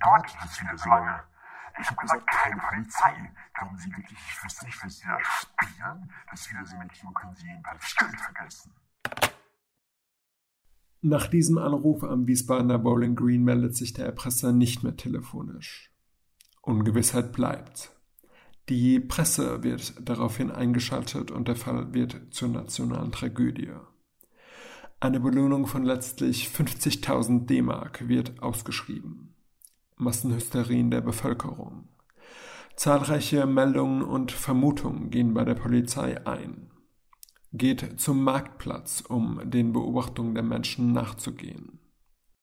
dauert das wieder so lange? Ich habe gesagt, keine Polizei. Glauben Sie wirklich, ich wüsste nicht, was Sie da spielen? Das Wiedersehen können Sie jedenfalls still vergessen. Nach diesem Anruf am Wiesbadener Bowling Green meldet sich der Erpresser nicht mehr telefonisch. Ungewissheit bleibt. Die Presse wird daraufhin eingeschaltet und der Fall wird zur nationalen Tragödie. Eine Belohnung von letztlich 50.000 D-Mark wird ausgeschrieben. Massenhysterien der Bevölkerung. Zahlreiche Meldungen und Vermutungen gehen bei der Polizei ein geht zum Marktplatz, um den Beobachtungen der Menschen nachzugehen.